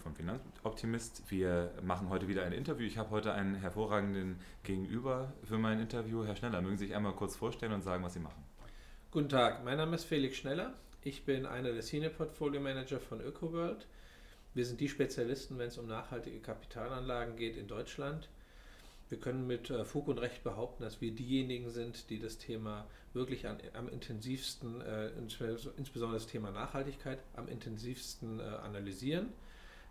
von Finanzoptimist. Wir machen heute wieder ein Interview. Ich habe heute einen hervorragenden Gegenüber für mein Interview. Herr Schneller, mögen Sie sich einmal kurz vorstellen und sagen, was Sie machen? Guten Tag, mein Name ist Felix Schneller. Ich bin einer der Senior Portfolio Manager von ÖkoWorld. Wir sind die Spezialisten, wenn es um nachhaltige Kapitalanlagen geht in Deutschland. Wir können mit äh, Fug und Recht behaupten, dass wir diejenigen sind, die das Thema wirklich an, am intensivsten, äh, insbesondere das Thema Nachhaltigkeit, am intensivsten äh, analysieren.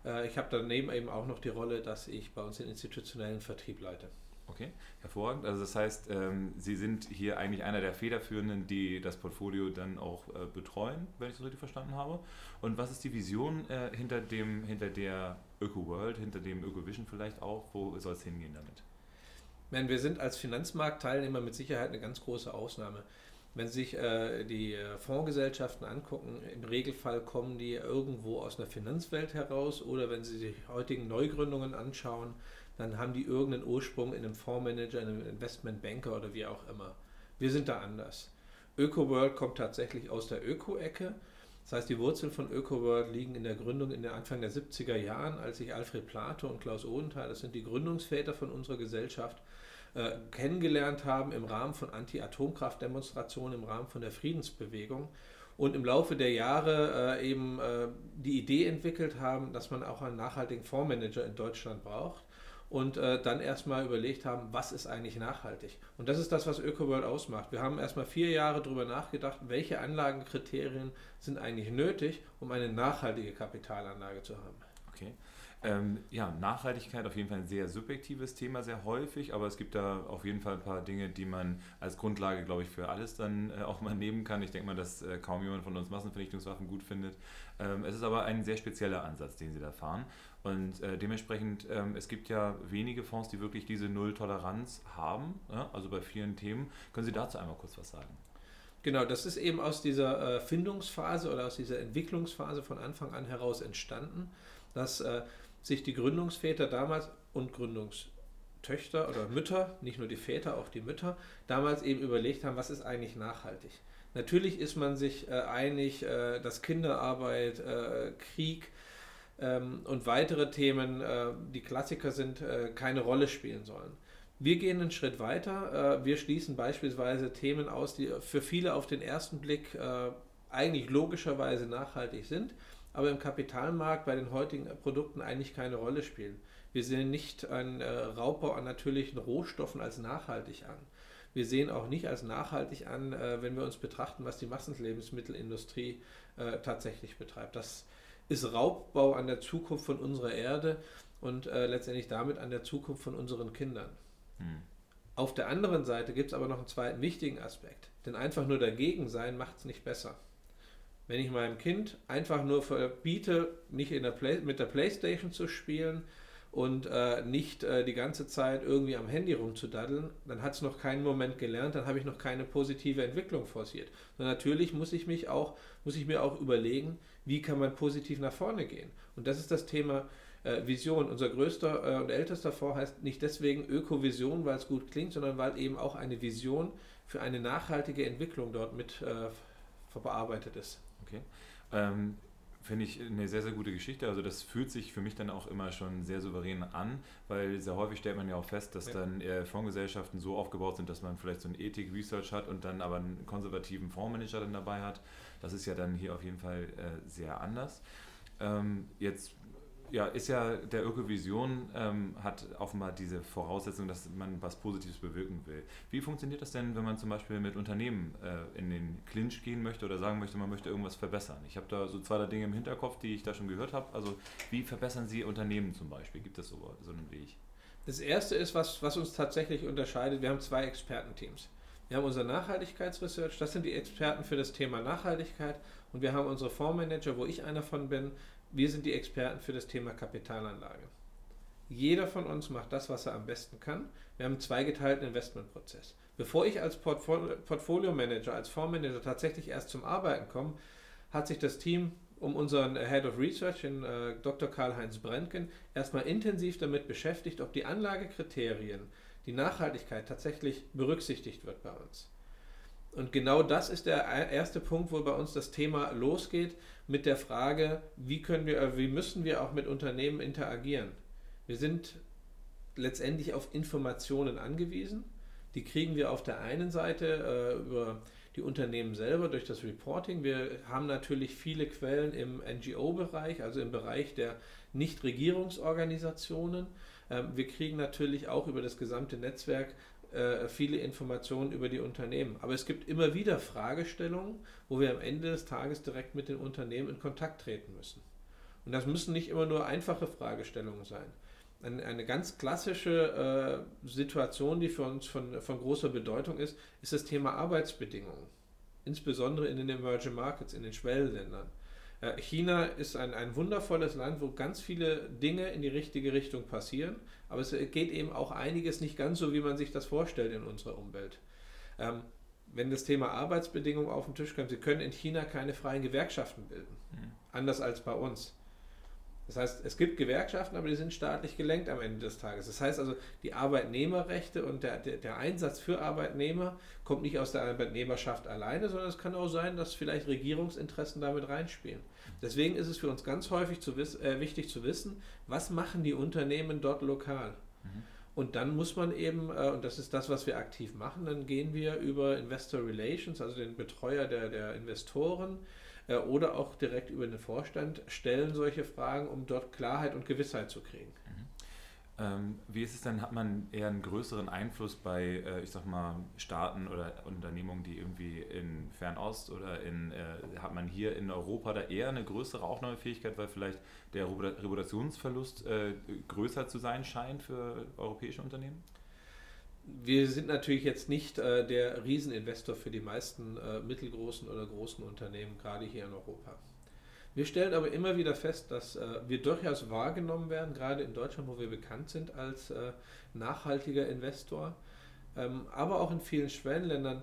Äh, ich habe daneben eben auch noch die Rolle, dass ich bei uns den institutionellen Vertrieb leite. Okay, hervorragend. Also das heißt, ähm, Sie sind hier eigentlich einer der Federführenden, die das Portfolio dann auch äh, betreuen, wenn ich das richtig verstanden habe. Und was ist die Vision äh, hinter, dem, hinter der Öko-World, hinter dem Öko-Vision vielleicht auch? Wo soll es hingehen damit? wir sind als Finanzmarktteilnehmer mit Sicherheit eine ganz große Ausnahme. Wenn Sie sich äh, die äh, Fondsgesellschaften angucken, im Regelfall kommen die irgendwo aus einer Finanzwelt heraus oder wenn Sie sich heutigen Neugründungen anschauen, dann haben die irgendeinen Ursprung in einem Fondsmanager, in einem Investmentbanker oder wie auch immer. Wir sind da anders. ÖkoWorld kommt tatsächlich aus der Öko-Ecke. Das heißt, die Wurzeln von ÖkoWorld liegen in der Gründung in der Anfang der 70er Jahren, als sich Alfred Plato und Klaus Odenthal, das sind die Gründungsväter von unserer Gesellschaft, äh, kennengelernt haben im Rahmen von Anti-Atomkraft-Demonstrationen, im Rahmen von der Friedensbewegung und im Laufe der Jahre äh, eben äh, die Idee entwickelt haben, dass man auch einen nachhaltigen Fondsmanager in Deutschland braucht und äh, dann erstmal überlegt haben, was ist eigentlich nachhaltig. Und das ist das, was ÖkoWorld ausmacht. Wir haben erstmal vier Jahre darüber nachgedacht, welche Anlagenkriterien sind eigentlich nötig, um eine nachhaltige Kapitalanlage zu haben. Okay. Ähm, ja, Nachhaltigkeit auf jeden Fall ein sehr subjektives Thema, sehr häufig, aber es gibt da auf jeden Fall ein paar Dinge, die man als Grundlage, glaube ich, für alles dann äh, auch mal nehmen kann. Ich denke mal, dass äh, kaum jemand von uns Massenvernichtungswaffen gut findet. Ähm, es ist aber ein sehr spezieller Ansatz, den Sie da fahren. Und äh, dementsprechend, ähm, es gibt ja wenige Fonds, die wirklich diese Null-Toleranz haben, ja? also bei vielen Themen. Können Sie dazu einmal kurz was sagen? Genau, das ist eben aus dieser äh, Findungsphase oder aus dieser Entwicklungsphase von Anfang an heraus entstanden, dass äh, sich die Gründungsväter damals und Gründungstöchter oder Mütter, nicht nur die Väter, auch die Mütter, damals eben überlegt haben, was ist eigentlich nachhaltig. Natürlich ist man sich äh, einig, äh, dass Kinderarbeit, äh, Krieg ähm, und weitere Themen, äh, die Klassiker sind, äh, keine Rolle spielen sollen. Wir gehen einen Schritt weiter. Äh, wir schließen beispielsweise Themen aus, die für viele auf den ersten Blick eigentlich logischerweise nachhaltig sind aber im Kapitalmarkt bei den heutigen Produkten eigentlich keine Rolle spielen. Wir sehen nicht einen äh, Raubbau an natürlichen Rohstoffen als nachhaltig an. Wir sehen auch nicht als nachhaltig an, äh, wenn wir uns betrachten, was die Massenlebensmittelindustrie äh, tatsächlich betreibt. Das ist Raubbau an der Zukunft von unserer Erde und äh, letztendlich damit an der Zukunft von unseren Kindern. Hm. Auf der anderen Seite gibt es aber noch einen zweiten wichtigen Aspekt. Denn einfach nur dagegen sein macht es nicht besser wenn ich meinem Kind einfach nur verbiete, nicht der Play mit der Playstation zu spielen und äh, nicht äh, die ganze Zeit irgendwie am Handy rumzudaddeln, dann hat es noch keinen Moment gelernt, dann habe ich noch keine positive Entwicklung forciert. Und natürlich muss ich mich auch, muss ich mir auch überlegen, wie kann man positiv nach vorne gehen. Und das ist das Thema äh, Vision. Unser größter äh, und ältester Fonds heißt nicht deswegen Ökovision, weil es gut klingt, sondern weil eben auch eine Vision für eine nachhaltige Entwicklung dort mit äh, verarbeitet ist. Okay. Ähm, Finde ich eine sehr, sehr gute Geschichte. Also das fühlt sich für mich dann auch immer schon sehr souverän an, weil sehr häufig stellt man ja auch fest, dass ja. dann äh, Fondsgesellschaften so aufgebaut sind, dass man vielleicht so ein Ethik-Research hat und dann aber einen konservativen Fondsmanager dann dabei hat. Das ist ja dann hier auf jeden Fall äh, sehr anders. Ähm, jetzt ja, ist ja der Ökovision ähm, hat offenbar diese Voraussetzung, dass man was Positives bewirken will. Wie funktioniert das denn, wenn man zum Beispiel mit Unternehmen äh, in den Clinch gehen möchte oder sagen möchte, man möchte irgendwas verbessern? Ich habe da so zwei drei Dinge im Hinterkopf, die ich da schon gehört habe. Also wie verbessern Sie Unternehmen zum Beispiel? Gibt es so, so einen Weg? Das erste ist, was, was uns tatsächlich unterscheidet, wir haben zwei Expertenteams. Wir haben unser Nachhaltigkeitsresearch, das sind die Experten für das Thema Nachhaltigkeit und wir haben unsere Fondsmanager, wo ich einer von bin, wir sind die Experten für das Thema Kapitalanlage. Jeder von uns macht das, was er am besten kann. Wir haben einen zweigeteilten Investmentprozess. Bevor ich als Portfolio Manager, als Fondsmanager tatsächlich erst zum Arbeiten komme, hat sich das Team um unseren Head of Research, den äh, Dr. Karl-Heinz Brentgen, erstmal intensiv damit beschäftigt, ob die Anlagekriterien, die Nachhaltigkeit tatsächlich berücksichtigt wird bei uns. Und genau das ist der erste Punkt, wo bei uns das Thema losgeht mit der Frage, wie können wir, äh, wie müssen wir auch mit Unternehmen interagieren. Wir sind letztendlich auf Informationen angewiesen. Die kriegen wir auf der einen Seite äh, über die Unternehmen selber durch das Reporting. Wir haben natürlich viele Quellen im NGO-Bereich, also im Bereich der Nichtregierungsorganisationen. Ähm, wir kriegen natürlich auch über das gesamte Netzwerk äh, viele Informationen über die Unternehmen. Aber es gibt immer wieder Fragestellungen, wo wir am Ende des Tages direkt mit den Unternehmen in Kontakt treten müssen. Und das müssen nicht immer nur einfache Fragestellungen sein. Eine, ganz klassische äh, Situation, die für uns von, von großer Bedeutung ist, ist das Thema Arbeitsbedingungen. Insbesondere in den Emerging Markets, in den Schwellenländern. Äh, China ist ein, ein wundervolles Land, wo ganz viele Dinge in die richtige Richtung passieren, aber es geht eben auch einiges nicht ganz so, wie man sich das vorstellt in unserer Umwelt. Ähm, wenn das Thema Arbeitsbedingungen auf den Tisch kommt, Sie können in China keine freien Gewerkschaften bilden, mhm. anders als bei uns. Das heißt, es gibt Gewerkschaften, aber die sind staatlich gelenkt am Ende des Tages. Das heißt also, die Arbeitnehmerrechte und der, der, der, Einsatz für Arbeitnehmer kommt nicht aus der Arbeitnehmerschaft alleine, sondern es kann auch sein, dass vielleicht Regierungsinteressen damit reinspielen. Deswegen ist es für uns ganz häufig zu äh, wichtig zu wissen, was machen die Unternehmen dort lokal. Mhm. Und dann muss man eben, äh, und das ist das, was wir aktiv machen, dann gehen wir über Investor Relations, also den Betreuer der, der Investoren, äh, oder auch direkt über den Vorstand stellen solche Fragen, um dort Klarheit und Gewissheit zu kriegen. Mhm. Ähm, wie ist es denn, hat man eher einen größeren Einfluss bei, äh, ich sag mal, Staaten oder Unternehmungen, die irgendwie in Fernost oder in, äh, hat man hier in Europa da eher eine größere Aufnahmefähigkeit, weil vielleicht der Reputationsverlust äh, größer zu sein scheint für europäische Unternehmen? Wir sind natürlich jetzt nicht äh, der Rieseninvestor für die meisten äh, mittelgroßen oder großen Unternehmen, gerade hier in Europa. Wir stellen aber immer wieder fest, dass äh, wir durchaus wahrgenommen werden, gerade in Deutschland, wo wir bekannt sind als äh, nachhaltiger Investor, ähm, aber auch in vielen Schwellenländern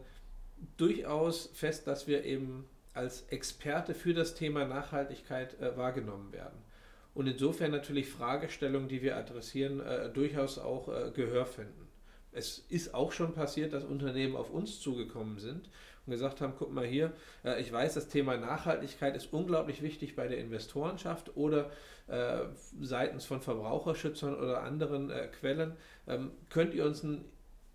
durchaus fest, dass wir eben als Experte für das Thema Nachhaltigkeit äh, wahrgenommen werden. Und insofern natürlich Fragestellungen, die wir adressieren, äh, durchaus auch Gehör finden es ist auch schon passiert, dass Unternehmen auf uns zugekommen sind und gesagt haben, guck mal hier, äh, ich weiß, das Thema Nachhaltigkeit ist unglaublich wichtig bei der Investorenschaft oder äh, seitens von Verbraucherschützern oder anderen äh, Quellen. Ähm, könnt ihr uns einen,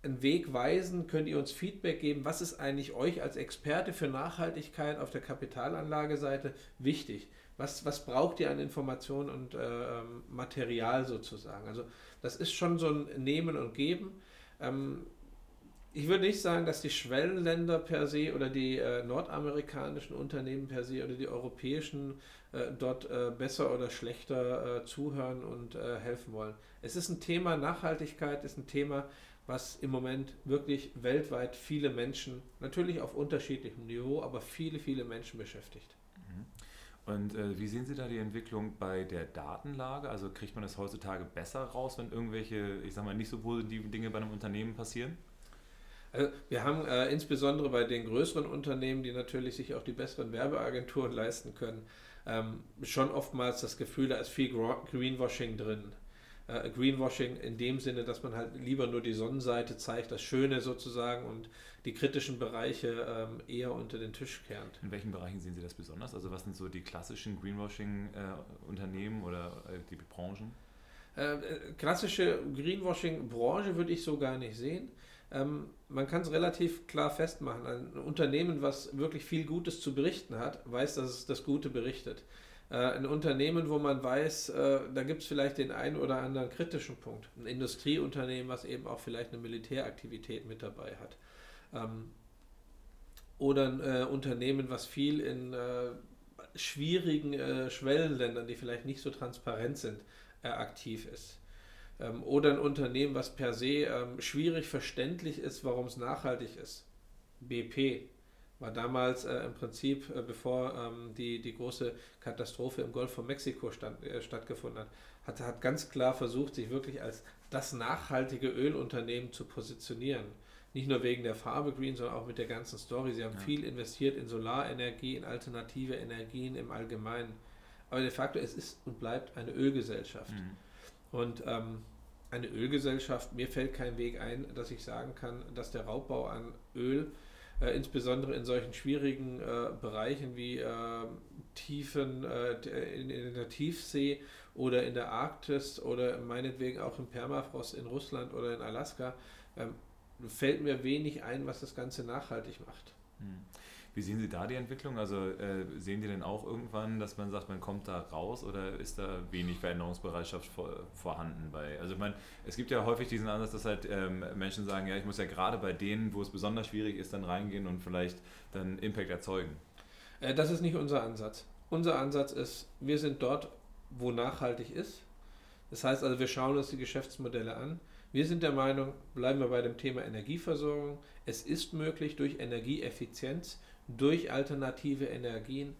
Weg weisen, könnt ihr uns Feedback geben, was ist eigentlich euch als Experte für Nachhaltigkeit auf der Kapitalanlageseite wichtig? Was, was braucht ihr an Informationen und äh, ähm, Material sozusagen? Also das ist schon so ein Nehmen und Geben. Ähm, ich würde nicht sagen, dass die Schwellenländer per se oder die äh, nordamerikanischen Unternehmen per se oder die europäischen äh, dort äh, besser oder schlechter äh, zuhören und äh, helfen wollen. Es ist ein Thema, Nachhaltigkeit ist ein Thema, was im Moment wirklich weltweit viele Menschen, natürlich auf unterschiedlichem Niveau, aber viele, viele Menschen beschäftigt. Und äh, wie sehen Sie da die Entwicklung bei der Datenlage? Also kriegt man das heutzutage besser raus, wenn irgendwelche, ich sag mal, nicht so positiven Dinge bei einem Unternehmen passieren? Also wir haben äh, insbesondere bei den größeren Unternehmen, die natürlich sich auch die besseren Werbeagenturen leisten können, ähm, schon oftmals das Gefühl, da ist viel Greenwashing drin äh, Greenwashing in dem Sinne, dass man halt lieber nur die Sonnenseite zeigt, das Schöne sozusagen und die kritischen Bereiche ähm, eher unter den Tisch kernt. In welchen Bereichen sehen Sie das besonders? Also was sind so die klassischen Greenwashing-Unternehmen äh, oder äh, die Branchen? Äh, äh, klassische Greenwashing-Branche würde ich so gar nicht sehen. Ähm, man kann es relativ klar festmachen. Ein Unternehmen, was wirklich viel Gutes zu berichten hat, weiß, dass es das Gute berichtet. Äh, ein Unternehmen, wo man weiß, äh, da gibt es vielleicht den einen oder anderen kritischen Punkt. Ein Industrieunternehmen, was eben auch vielleicht eine Militäraktivität mit dabei hat. Ähm, oder ein äh, Unternehmen, was viel in schwierigen Schwellenländern, die vielleicht nicht so transparent sind, aktiv ist. Ähm, oder ein Unternehmen, was per se ähm, schwierig verständlich ist, warum es nachhaltig ist. BP, war damals äh, im Prinzip, äh, bevor ähm, die, die große Katastrophe im Golf von Mexiko stand, äh, stattgefunden hat, hat, hat ganz klar versucht, sich wirklich als das nachhaltige Ölunternehmen zu positionieren. Nicht nur wegen der Farbe Green, sondern auch mit der ganzen Story. Sie haben ja. viel investiert in Solarenergie, in alternative Energien im Allgemeinen. Aber de facto, es ist und bleibt eine Ölgesellschaft. Mhm. Und ähm, eine Ölgesellschaft, mir fällt kein Weg ein, dass ich sagen kann, dass der Raubbau an Öl äh, insbesondere in solchen schwierigen äh, Bereichen wie äh, Tiefen äh, in, in, der Tiefsee oder in der Arktis oder meinetwegen auch im Permafrost in Russland oder in Alaska, ähm, fällt mir wenig ein, was das Ganze nachhaltig macht. Hm. Wie sehen Sie da die Entwicklung? Also äh, sehen die denn auch irgendwann, dass man sagt, man kommt da raus oder ist da wenig Veränderungsbereitschaft vor, vorhanden bei? Also man, es gibt ja häufig diesen Ansatz, dass halt ähm, Menschen sagen, ja, ich muss ja gerade bei denen, wo es besonders schwierig ist, dann reingehen und vielleicht dann Impact erzeugen. Äh, das ist nicht unser Ansatz. Unser Ansatz ist, wir sind dort, wo nachhaltig ist. Das heißt also, wir schauen uns die Geschäftsmodelle an. Wir sind der Meinung, bleiben wir bei dem Thema Energieversorgung. Es ist möglich, durch Energieeffizienz durch alternative Energien,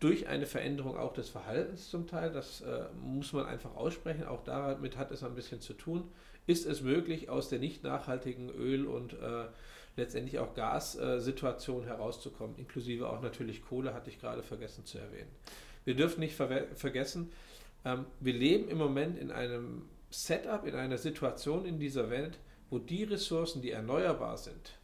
durch eine Veränderung auch des Verhaltens zum Teil, das äh, muss man einfach aussprechen, auch damit hat es ein bisschen zu tun, ist es möglich, aus der nicht nachhaltigen Öl- und äh, letztendlich auch Gassituation äh, herauszukommen, inklusive auch natürlich Kohle, hatte ich gerade vergessen zu erwähnen. Wir dürfen nicht ver vergessen, ähm, wir leben im Moment in einem Setup, in einer Situation in dieser Welt, wo die Ressourcen, die erneuerbar sind,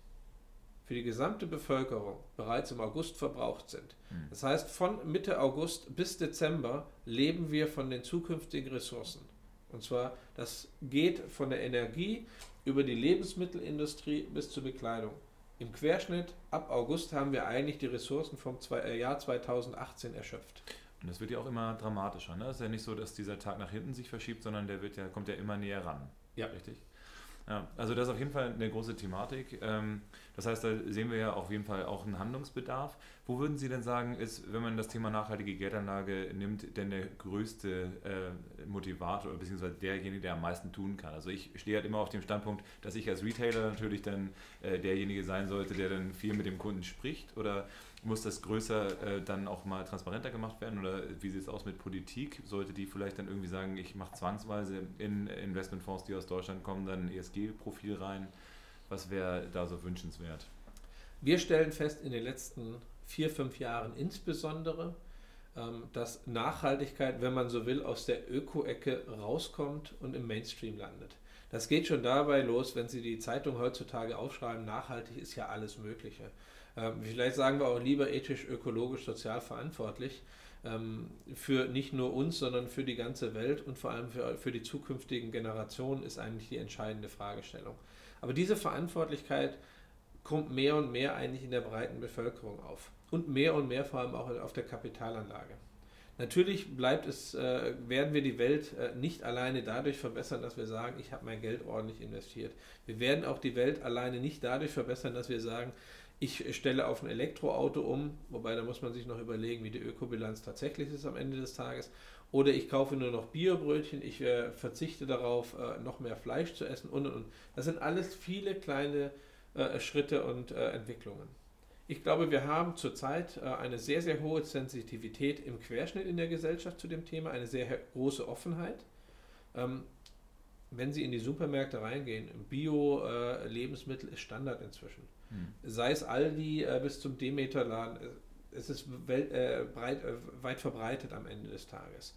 für die gesamte Bevölkerung bereits im August verbraucht sind. Hm. Das heißt, von Mitte August bis Dezember leben wir von den zukünftigen Ressourcen. Und zwar, das geht von der Energie über die Lebensmittelindustrie bis zur Bekleidung. Im Querschnitt ab August haben wir eigentlich die Ressourcen vom äh, Jahr 2018 erschöpft. Und das wird ja auch immer dramatischer. Ne? Es ist ja nicht so, dass dieser Tag nach hinten sich verschiebt, sondern der wird ja, kommt ja immer näher ran. Ja. Richtig? Ja, also das ist auf jeden Fall eine große Thematik. Ähm, das heißt, da sehen wir ja auf jeden Fall auch einen Handlungsbedarf. Wo würden Sie denn sagen, ist, wenn man das Thema nachhaltige Geldanlage nimmt, denn der größte äh, Motivator beziehungsweise derjenige, der am meisten tun kann? Also ich stehe halt immer auf dem Standpunkt, dass ich als Retailer natürlich dann äh, derjenige sein sollte, der dann viel mit dem Kunden spricht oder muss das größer äh, dann auch mal transparenter gemacht werden? Oder wie sieht es aus mit Politik? Sollte die vielleicht dann irgendwie sagen, ich mache zwangsweise in Investmentfonds, die aus Deutschland kommen, dann ein ESG-Profil rein? Was wäre da so wünschenswert? Wir stellen fest, in den letzten vier, fünf Jahren insbesondere, ähm, dass Nachhaltigkeit, wenn man so will, aus der Öko-Ecke rauskommt und im Mainstream landet. Das geht schon dabei los, wenn Sie die Zeitung heutzutage aufschreiben, nachhaltig ist ja alles Mögliche. Ähm, vielleicht sagen wir auch lieber ethisch, ökologisch, sozial verantwortlich ähm, für nicht nur uns, sondern für die ganze Welt und vor allem für, für die zukünftigen Generationen ist eigentlich die entscheidende Fragestellung. Aber diese Verantwortlichkeit kommt mehr und mehr eigentlich in der breiten Bevölkerung auf und mehr und mehr vor allem auch auf der Kapitalanlage. Natürlich bleibt es, äh, werden wir die Welt äh, nicht alleine dadurch verbessern, dass wir sagen, ich habe mein Geld ordentlich investiert. Wir werden auch die Welt alleine nicht dadurch verbessern, dass wir sagen, ich stelle auf ein Elektroauto um, wobei da muss man sich noch überlegen, wie die Ökobilanz tatsächlich ist am Ende des Tages. Oder ich kaufe nur noch Biobrötchen, ich äh, verzichte darauf, äh, noch mehr Fleisch zu essen und und und. Das sind alles viele kleine äh, Schritte und äh, Entwicklungen. Ich glaube, wir haben zurzeit äh, eine sehr, sehr hohe Sensitivität im Querschnitt in der Gesellschaft zu dem Thema, eine sehr große Offenheit. Ähm, wenn Sie in die Supermärkte reingehen, Bio-Lebensmittel äh, ist Standard inzwischen. Hm. Sei es Aldi äh, bis zum Demeter-Laden, äh, es ist welt, äh, breit, äh, weit verbreitet am Ende des Tages.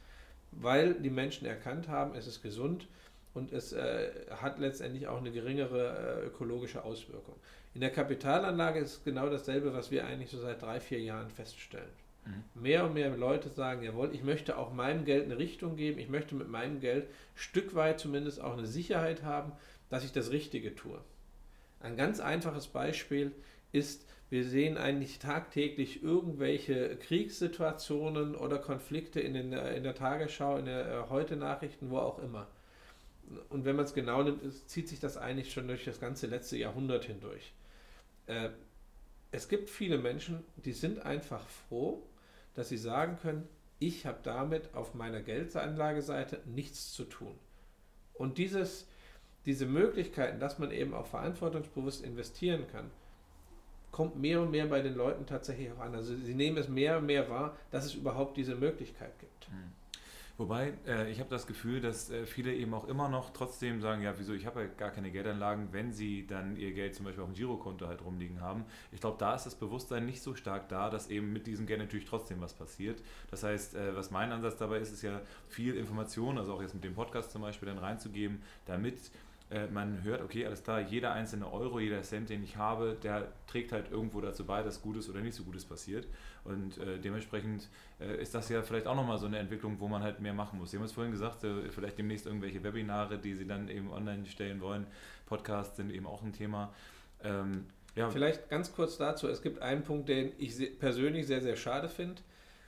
Weil die Menschen erkannt haben, es ist gesund und es äh, hat letztendlich auch eine geringere äh, ökologische Auswirkung. In der Kapitalanlage ist es genau dasselbe, was wir eigentlich so seit drei, vier Jahren feststellen. Mhm. Mehr und mehr Leute sagen, jawohl, ich möchte auch meinem Geld eine Richtung geben, ich möchte mit meinem Geld Stück weit zumindest auch eine Sicherheit haben, dass ich das Richtige tue. Ein ganz einfaches Beispiel ist, wir sehen eigentlich tagtäglich irgendwelche Kriegssituationen oder Konflikte in, den, in der Tagesschau, in der äh, Heute-Nachrichten, wo auch immer. Und wenn man es genau nimmt, zieht sich das eigentlich schon durch das ganze letzte Jahrhundert hindurch. Äh, es gibt viele Menschen, die sind einfach froh, dass sie sagen können, ich habe damit auf meiner Geldanlageseite nichts zu tun. Und dieses, diese Möglichkeiten, dass man eben auch verantwortungsbewusst investieren kann, kommt mehr und mehr bei den Leuten tatsächlich auch an. Also sie nehmen es mehr und mehr wahr, dass es überhaupt diese Möglichkeit gibt. Hm. Wobei, äh, ich habe das Gefühl, dass äh, viele eben auch immer noch trotzdem sagen, ja, wieso, ich habe ja gar keine Geldanlagen, wenn sie dann ihr Geld zum Beispiel auf dem Girokonto halt rumliegen haben. Ich glaube, da ist das Bewusstsein nicht so stark da, dass eben mit diesem Geld natürlich trotzdem was passiert. Das heißt, äh, was mein Ansatz dabei ist, ist ja viel Information, also auch jetzt mit dem Podcast zum Beispiel dann reinzugeben, damit äh, man hört, okay, alles klar, jeder einzelne Euro, jeder Cent, den ich habe, der trägt halt irgendwo dazu bei, dass Gutes oder nicht so Gutes passiert. Und äh, dementsprechend äh, ist das ja vielleicht auch nochmal so eine Entwicklung, wo man halt mehr machen muss. Sie haben es vorhin gesagt, äh, vielleicht demnächst irgendwelche Webinare, die Sie dann eben online stellen wollen. Podcasts sind eben auch ein Thema. Ähm, ja. Vielleicht ganz kurz dazu. Es gibt einen Punkt, den ich persönlich sehr, sehr schade finde.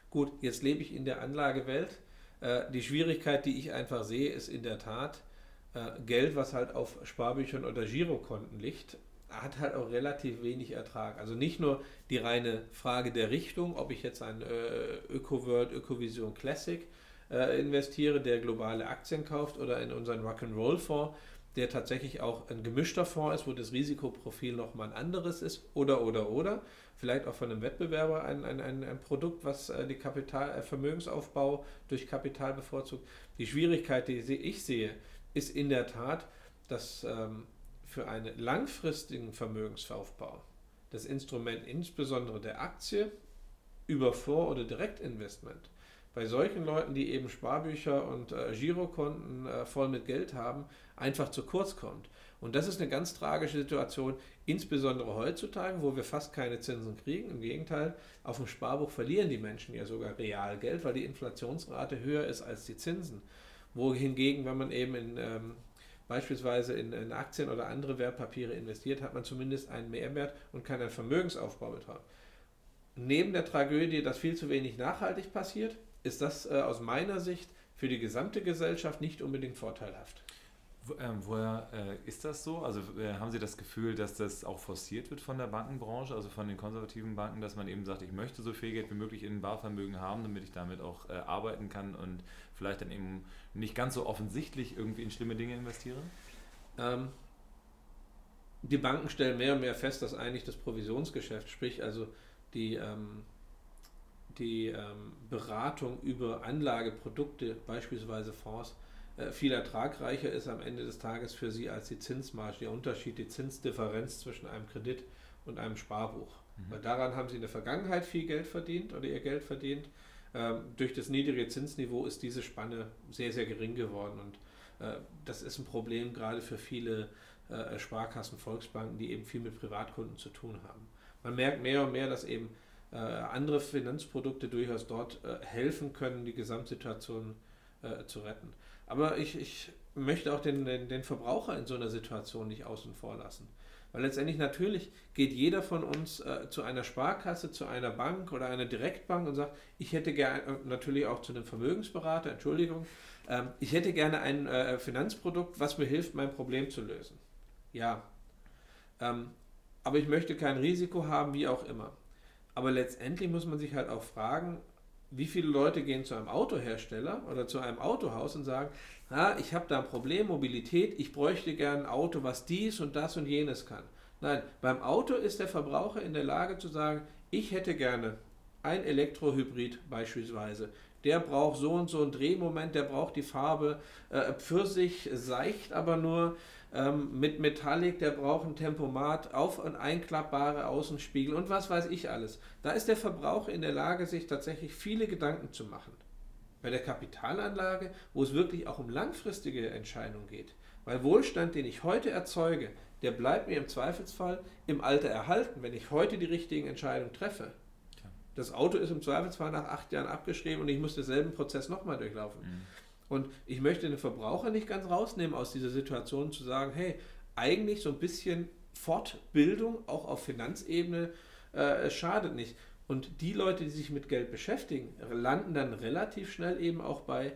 Gut, jetzt lebe ich in der Anlagewelt. Äh, die Schwierigkeit, die ich einfach sehe, ist in der Tat, Geld, was halt auf Sparbüchern oder Girokonten liegt, hat halt auch relativ wenig Ertrag. Also nicht nur die reine Frage der Richtung, ob ich jetzt ein äh, ÖkoWorld, ÖkoVision Classic äh, investiere, der globale Aktien kauft oder in unseren Rock'n'Roll-Fonds, der tatsächlich auch ein gemischter Fonds ist, wo das Risikoprofil nochmal ein anderes ist oder oder oder. Vielleicht auch von einem Wettbewerber ein, ein, ein, ein Produkt, was äh, die Kapital, äh, Vermögensaufbau durch Kapital bevorzugt. Die Schwierigkeit, die ich sehe, ist in der Tat, dass ähm, für einen langfristigen Vermögensaufbau das Instrument insbesondere der Aktie über Vor- oder Direktinvestment bei solchen Leuten, die eben Sparbücher und äh, Girokonten äh, voll mit Geld haben, einfach zu kurz kommt. Und das ist eine ganz tragische Situation, insbesondere heutzutage, wo wir fast keine Zinsen kriegen. Im Gegenteil, auf dem Sparbuch verlieren die Menschen ja sogar real Geld, weil die Inflationsrate höher ist als die Zinsen wohingegen, wenn man eben in, ähm, beispielsweise in, in, Aktien oder andere Wertpapiere investiert, hat man zumindest einen Mehrwert und kann einen Vermögensaufbau betreiben. Neben der Tragödie, dass viel zu wenig nachhaltig passiert, ist das äh, aus meiner Sicht für die gesamte Gesellschaft nicht unbedingt vorteilhaft. Ähm, woher äh, ist das so? Also äh, haben Sie das Gefühl, dass das auch forciert wird von der Bankenbranche, also von den konservativen Banken, dass man eben sagt, ich möchte so viel Geld wie möglich in Barvermögen haben, damit ich damit auch äh, arbeiten kann und vielleicht dann eben nicht ganz so offensichtlich irgendwie in schlimme Dinge investiere? Ähm, die Banken stellen mehr und mehr fest, dass eigentlich das Provisionsgeschäft, sprich also die, ähm, die ähm, Beratung über Anlageprodukte, beispielsweise Fonds, viel ertragreicher ist am Ende des Tages für sie als die Zinsmarge, der Unterschied, die Zinsdifferenz zwischen einem Kredit und einem Sparbuch. Mhm. Weil daran haben sie in der Vergangenheit viel Geld verdient oder ihr Geld verdient. Ähm, durch das niedrige Zinsniveau ist diese Spanne sehr, sehr gering geworden und äh, das ist ein Problem gerade für viele äh, Sparkassen, Volksbanken, die eben viel mit Privatkunden zu tun haben. Man merkt mehr und mehr, dass eben äh, andere Finanzprodukte durchaus dort äh, helfen können, die Gesamtsituation äh, zu retten. Aber ich, ich möchte auch den, den, den Verbraucher in so einer Situation nicht außen vor lassen. Weil letztendlich natürlich geht jeder von uns äh, zu einer Sparkasse, zu einer Bank oder einer Direktbank und sagt, ich hätte gerne, äh, natürlich auch zu einem Vermögensberater, Entschuldigung, ähm, ich hätte gerne ein äh, Finanzprodukt, was mir hilft, mein Problem zu lösen. Ja. Ähm, aber ich möchte kein Risiko haben, wie auch immer. Aber letztendlich muss man sich halt auch fragen, wie viele Leute gehen zu einem Autohersteller oder zu einem Autohaus und sagen, ah, ich habe da ein Problem, Mobilität, ich bräuchte gerne ein Auto, was dies und das und jenes kann. Nein, beim Auto ist der Verbraucher in der Lage zu sagen, ich hätte gerne ein Elektrohybrid beispielsweise. Der braucht so und so ein Drehmoment, der braucht die Farbe äh, Pfirsich, seicht aber nur ähm, mit Metallic, der braucht ein Tempomat, auf- und einklappbare Außenspiegel und was weiß ich alles. Da ist der Verbraucher in der Lage, sich tatsächlich viele Gedanken zu machen. Bei der Kapitalanlage, wo es wirklich auch um langfristige Entscheidungen geht, weil Wohlstand, den ich heute erzeuge, der bleibt mir im Zweifelsfall im Alter erhalten, wenn ich heute die richtigen Entscheidungen treffe. Das Auto ist im Zweifelsfall nach acht Jahren abgeschrieben und ich muss denselben Prozess nochmal durchlaufen. Mhm. Und ich möchte den Verbraucher nicht ganz rausnehmen aus dieser Situation, zu sagen, hey, eigentlich so ein bisschen Fortbildung auch auf Finanzebene äh, schadet nicht. Und die Leute, die sich mit Geld beschäftigen, landen dann relativ schnell eben auch bei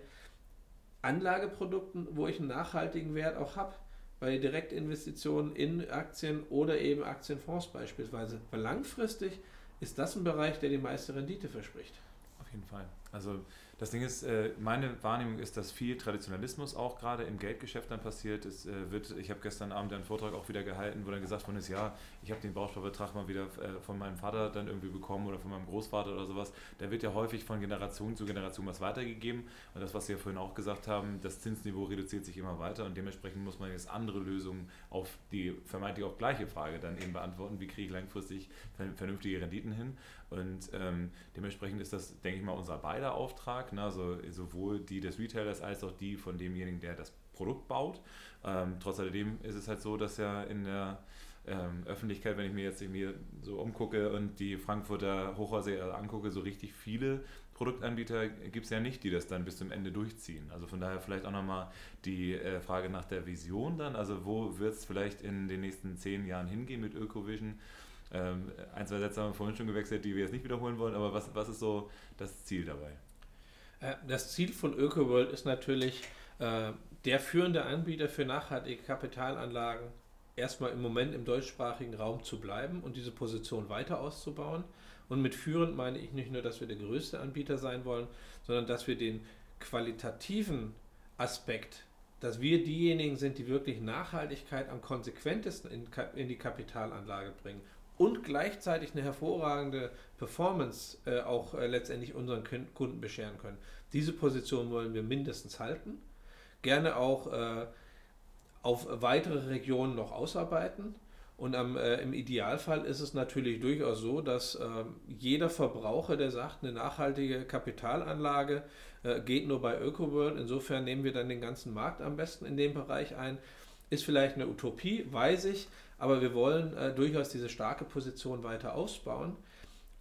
Anlageprodukten, wo ich einen nachhaltigen Wert auch habe. Bei Direktinvestitionen in Aktien oder eben Aktienfonds beispielsweise. Weil langfristig ist das ein Bereich, der die meiste Rendite verspricht. Auf jeden Fall. Also das Ding ist, äh, meine Wahrnehmung ist, dass viel Traditionalismus auch gerade im Geldgeschäft dann passiert. Es äh, wird, ich habe gestern Abend einen Vortrag auch wieder gehalten, wo dann gesagt worden ist, ja, ich habe den Bausparbetrag mal wieder äh, von meinem Vater dann irgendwie bekommen oder von meinem Großvater oder sowas. Da wird ja häufig von Generation zu Generation was weitergegeben. Und das, was Sie ja vorhin auch gesagt haben, das Zinsniveau reduziert sich immer weiter und dementsprechend muss man jetzt andere Lösungen auf die vermeintlich auch gleiche Frage dann eben beantworten, wie kriege ich langfristig vernünftige Renditen hin. Und ähm, dementsprechend ist das, denke ich mal, unser beider Auftrag. Ne? Also sowohl die des Retailers als auch die von demjenigen, der das Produkt baut. Ähm, trotz alledem ist es halt so, dass ja in der ähm, Öffentlichkeit, wenn ich mir jetzt irgendwie so umgucke und die Frankfurter Hochhäuser angucke, so richtig viele Produktanbieter gibt es ja nicht, die das dann bis zum Ende durchziehen. Also von daher vielleicht auch nochmal die äh, Frage nach der Vision dann. Also wo wird es vielleicht in den nächsten zehn Jahren hingehen mit Ökovision? Ähm, ein, zwei Sätze haben wir vorhin schon gewechselt, die wir jetzt nicht wiederholen wollen, aber was, was ist so das Ziel dabei? Äh, das Ziel von ÖkoWorld ist natürlich, äh, der führende Anbieter für nachhaltige Kapitalanlagen erstmal im Moment im deutschsprachigen Raum zu bleiben und diese Position weiter auszubauen. Und mit führend meine ich nicht nur, dass wir der größte Anbieter sein wollen, sondern dass wir den qualitativen Aspekt, dass wir diejenigen sind, die wirklich Nachhaltigkeit am konsequentesten in, in die Kapitalanlage bringen und gleichzeitig eine hervorragende Performance äh, auch äh, letztendlich unseren Kunden bescheren können. Diese Position wollen wir mindestens halten. Gerne auch äh, auf weitere Regionen noch ausarbeiten. Und am, äh, im Idealfall ist es natürlich durchaus so, dass äh, jeder Verbraucher, der sagt, eine nachhaltige Kapitalanlage äh, geht nur bei ÖkoWorld, insofern nehmen wir dann den ganzen Markt am besten in dem Bereich ein, ist vielleicht eine Utopie, weiß ich, aber wir wollen äh, durchaus diese starke Position weiter ausbauen.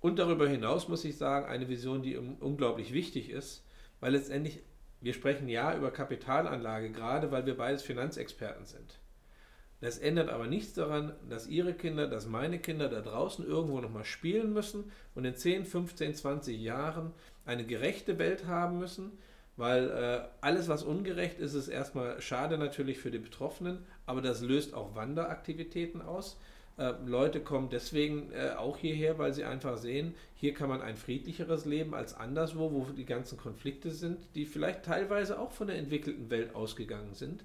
Und darüber hinaus muss ich sagen, eine Vision, die unglaublich wichtig ist, weil letztendlich wir sprechen ja über Kapitalanlage, gerade weil wir beides Finanzexperten sind. Das ändert aber nichts daran, dass Ihre Kinder, dass meine Kinder da draußen irgendwo nochmal spielen müssen und in 10, 15, 20 Jahren eine gerechte Welt haben müssen, weil äh, alles, was ungerecht ist, ist erstmal schade natürlich für die Betroffenen, aber das löst auch Wanderaktivitäten aus. Äh, Leute kommen deswegen äh, auch hierher, weil sie einfach sehen, hier kann man ein friedlicheres Leben als anderswo, wo die ganzen Konflikte sind, die vielleicht teilweise auch von der entwickelten Welt ausgegangen sind,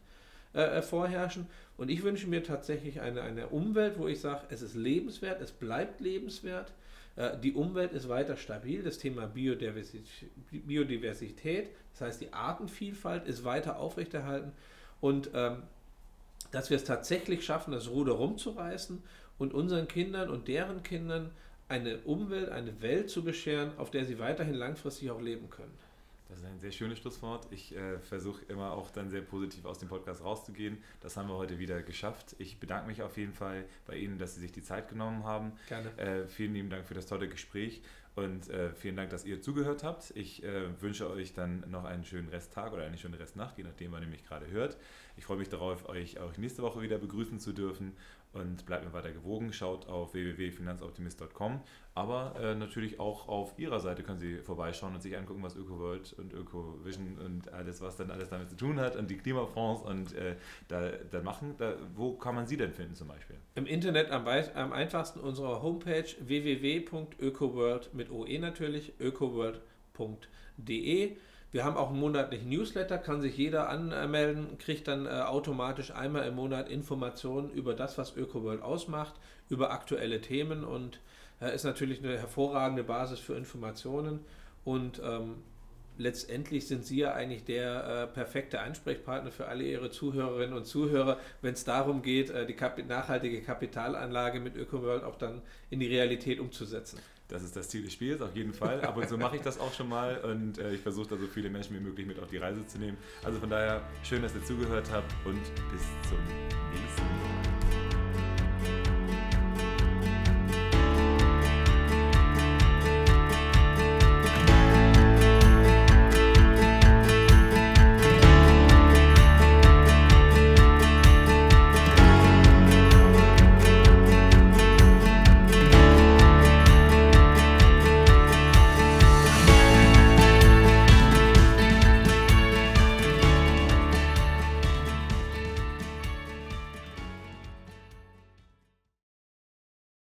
äh, äh vorherrschen. Und ich wünsche mir tatsächlich eine, eine Umwelt, wo ich sage, es ist lebenswert, es bleibt lebenswert. Äh, die Umwelt ist weiter stabil. Das Thema Biodiversität, das heißt die Artenvielfalt, ist weiter aufrechterhalten. Und ähm, dass wir es tatsächlich schaffen, das Ruder rumzureißen und unseren Kindern und deren Kindern eine Umwelt, eine Welt zu bescheren, auf der sie weiterhin langfristig auch leben können. Das ist ein sehr schönes Schlusswort. Ich äh, versuche immer auch dann sehr positiv aus dem Podcast rauszugehen. Das haben wir heute wieder geschafft. Ich bedanke mich auf jeden Fall bei Ihnen, dass Sie sich die Zeit genommen haben. Gerne. Äh, vielen lieben Dank für das tolle Gespräch und äh, vielen Dank, dass ihr zugehört habt. Ich äh, wünsche euch dann noch einen schönen Resttag oder eine schöne Restnacht, je nachdem, wann ihr mich gerade hört. Ich freue mich darauf, euch auch nächste Woche wieder begrüßen zu dürfen und bleibt mir weiter gewogen. Schaut auf www.finanzoptimist.com, aber äh, natürlich auch auf ihrer Seite können Sie vorbeischauen und sich angucken, was ÖkoWorld und ÖkoVision und alles, was dann alles damit zu tun hat und die Klimafonds und äh, da, da machen. Da, wo kann man Sie denn finden zum Beispiel? Im Internet am, am einfachsten unserer Homepage www.ökoworld mit OE natürlich, ökoworld.de. Wir haben auch einen monatlichen Newsletter, kann sich jeder anmelden, kriegt dann äh, automatisch einmal im Monat Informationen über das, was ÖkoWorld ausmacht, über aktuelle Themen und äh, ist natürlich eine hervorragende Basis für Informationen. Und ähm, letztendlich sind Sie ja eigentlich der äh, perfekte Ansprechpartner für alle Ihre Zuhörerinnen und Zuhörer, wenn es darum geht, äh, die Kap nachhaltige Kapitalanlage mit ÖkoWorld auch dann in die Realität umzusetzen. Das ist das Ziel des Spiels, auf jeden Fall. Aber so mache ich das auch schon mal und äh, ich versuche da so viele Menschen wie möglich mit auf die Reise zu nehmen. Also von daher schön, dass ihr zugehört habt und bis zum nächsten Mal.